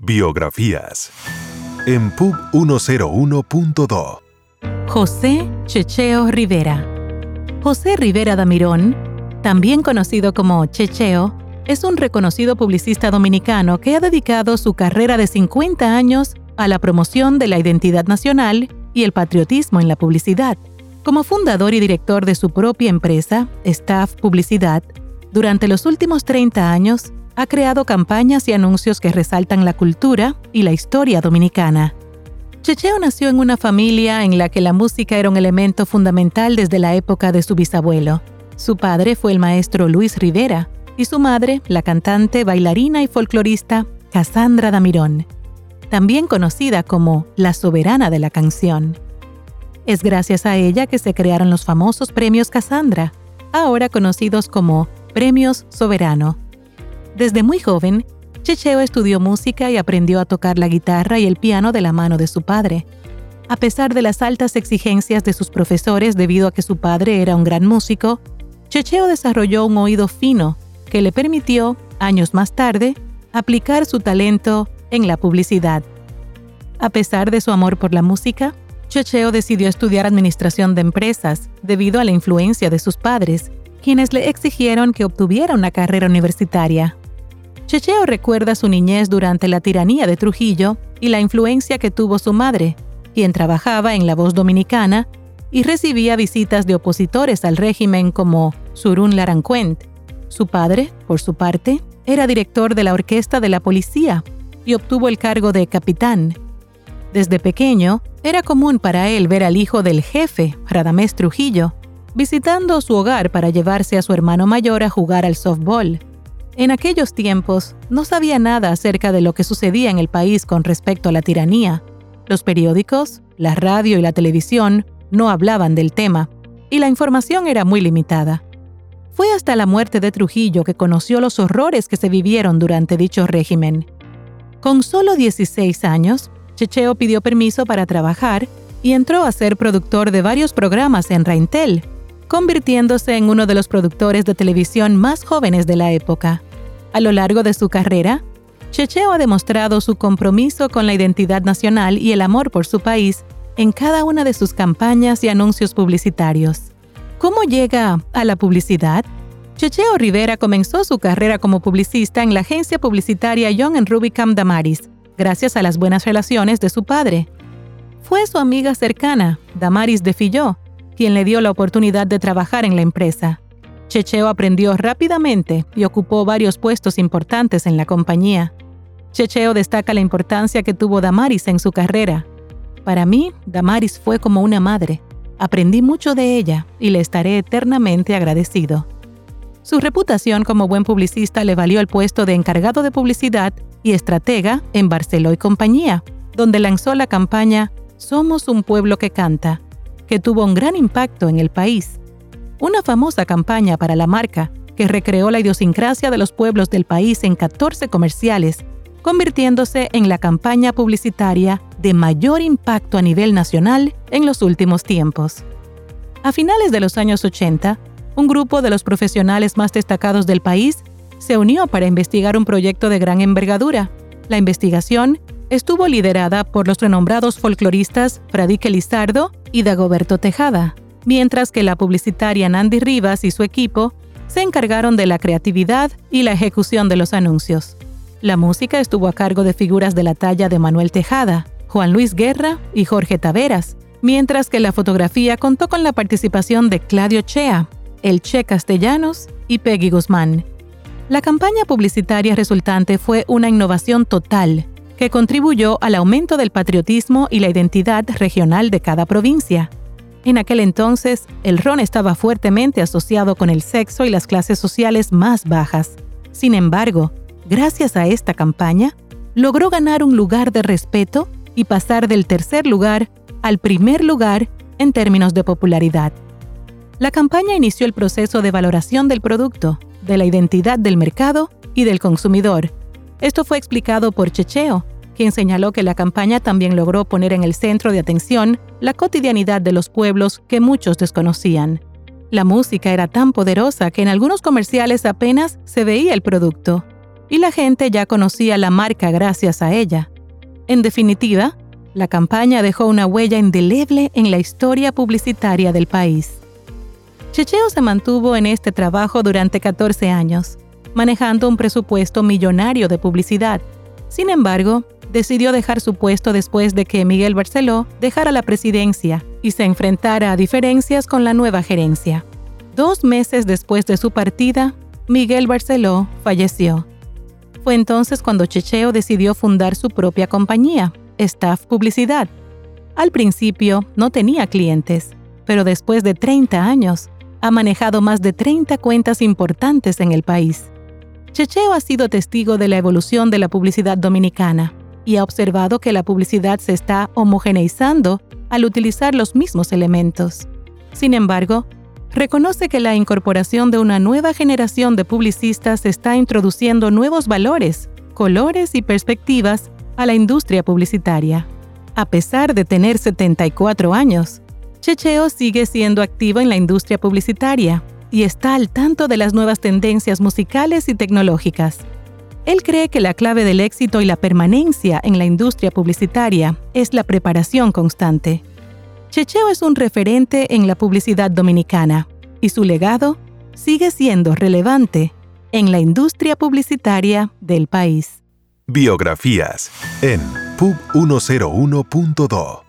Biografías en Pub 101.do. José Checheo Rivera. José Rivera Damirón, también conocido como Checheo, es un reconocido publicista dominicano que ha dedicado su carrera de 50 años a la promoción de la identidad nacional y el patriotismo en la publicidad. Como fundador y director de su propia empresa, Staff Publicidad, durante los últimos 30 años ha creado campañas y anuncios que resaltan la cultura y la historia dominicana. Checheo nació en una familia en la que la música era un elemento fundamental desde la época de su bisabuelo. Su padre fue el maestro Luis Rivera y su madre, la cantante, bailarina y folclorista Cassandra Damirón, también conocida como la soberana de la canción. Es gracias a ella que se crearon los famosos premios Cassandra, ahora conocidos como Premios Soberano. Desde muy joven, Checheo estudió música y aprendió a tocar la guitarra y el piano de la mano de su padre. A pesar de las altas exigencias de sus profesores debido a que su padre era un gran músico, Checheo desarrolló un oído fino que le permitió, años más tarde, aplicar su talento en la publicidad. A pesar de su amor por la música, Checheo decidió estudiar administración de empresas debido a la influencia de sus padres, quienes le exigieron que obtuviera una carrera universitaria. Checheo recuerda su niñez durante la tiranía de Trujillo y la influencia que tuvo su madre, quien trabajaba en La Voz Dominicana y recibía visitas de opositores al régimen como Surún Larancuent. Su padre, por su parte, era director de la orquesta de la policía y obtuvo el cargo de capitán. Desde pequeño, era común para él ver al hijo del jefe, Radamés Trujillo, visitando su hogar para llevarse a su hermano mayor a jugar al softball. En aquellos tiempos no sabía nada acerca de lo que sucedía en el país con respecto a la tiranía. Los periódicos, la radio y la televisión no hablaban del tema, y la información era muy limitada. Fue hasta la muerte de Trujillo que conoció los horrores que se vivieron durante dicho régimen. Con solo 16 años, Checheo pidió permiso para trabajar y entró a ser productor de varios programas en Raintel, convirtiéndose en uno de los productores de televisión más jóvenes de la época. A lo largo de su carrera, Checheo ha demostrado su compromiso con la identidad nacional y el amor por su país en cada una de sus campañas y anuncios publicitarios. ¿Cómo llega a la publicidad? Checheo Rivera comenzó su carrera como publicista en la agencia publicitaria Young Rubicam Damaris, gracias a las buenas relaciones de su padre. Fue su amiga cercana, Damaris de Filló, quien le dio la oportunidad de trabajar en la empresa. Checheo aprendió rápidamente y ocupó varios puestos importantes en la compañía. Checheo destaca la importancia que tuvo Damaris en su carrera. Para mí, Damaris fue como una madre. Aprendí mucho de ella y le estaré eternamente agradecido. Su reputación como buen publicista le valió el puesto de encargado de publicidad y estratega en Barceló y compañía, donde lanzó la campaña Somos un pueblo que canta, que tuvo un gran impacto en el país una famosa campaña para la marca que recreó la idiosincrasia de los pueblos del país en 14 comerciales, convirtiéndose en la campaña publicitaria de mayor impacto a nivel nacional en los últimos tiempos. A finales de los años 80, un grupo de los profesionales más destacados del país se unió para investigar un proyecto de gran envergadura. La investigación estuvo liderada por los renombrados folcloristas Fradique Lizardo y Dagoberto Tejada mientras que la publicitaria Nandy Rivas y su equipo se encargaron de la creatividad y la ejecución de los anuncios. La música estuvo a cargo de figuras de la talla de Manuel Tejada, Juan Luis Guerra y Jorge Taveras, mientras que la fotografía contó con la participación de Claudio Chea, El Che Castellanos y Peggy Guzmán. La campaña publicitaria resultante fue una innovación total que contribuyó al aumento del patriotismo y la identidad regional de cada provincia. En aquel entonces, el ron estaba fuertemente asociado con el sexo y las clases sociales más bajas. Sin embargo, gracias a esta campaña, logró ganar un lugar de respeto y pasar del tercer lugar al primer lugar en términos de popularidad. La campaña inició el proceso de valoración del producto, de la identidad del mercado y del consumidor. Esto fue explicado por Checheo, quien señaló que la campaña también logró poner en el centro de atención la cotidianidad de los pueblos que muchos desconocían. La música era tan poderosa que en algunos comerciales apenas se veía el producto. y la gente ya conocía la marca gracias a ella. En definitiva, la campaña dejó una huella indeleble en la historia publicitaria del país. Checheo se mantuvo en este trabajo durante 14 años, manejando un presupuesto millonario de publicidad. Sin embargo, decidió dejar su puesto después de que Miguel Barceló dejara la presidencia y se enfrentara a diferencias con la nueva gerencia. Dos meses después de su partida, Miguel Barceló falleció. Fue entonces cuando Checheo decidió fundar su propia compañía, Staff Publicidad. Al principio no tenía clientes, pero después de 30 años ha manejado más de 30 cuentas importantes en el país. Checheo ha sido testigo de la evolución de la publicidad dominicana y ha observado que la publicidad se está homogeneizando al utilizar los mismos elementos. Sin embargo, reconoce que la incorporación de una nueva generación de publicistas está introduciendo nuevos valores, colores y perspectivas a la industria publicitaria. A pesar de tener 74 años, Checheo sigue siendo activo en la industria publicitaria y está al tanto de las nuevas tendencias musicales y tecnológicas. Él cree que la clave del éxito y la permanencia en la industria publicitaria es la preparación constante. Checheo es un referente en la publicidad dominicana y su legado sigue siendo relevante en la industria publicitaria del país. Biografías en pub101.do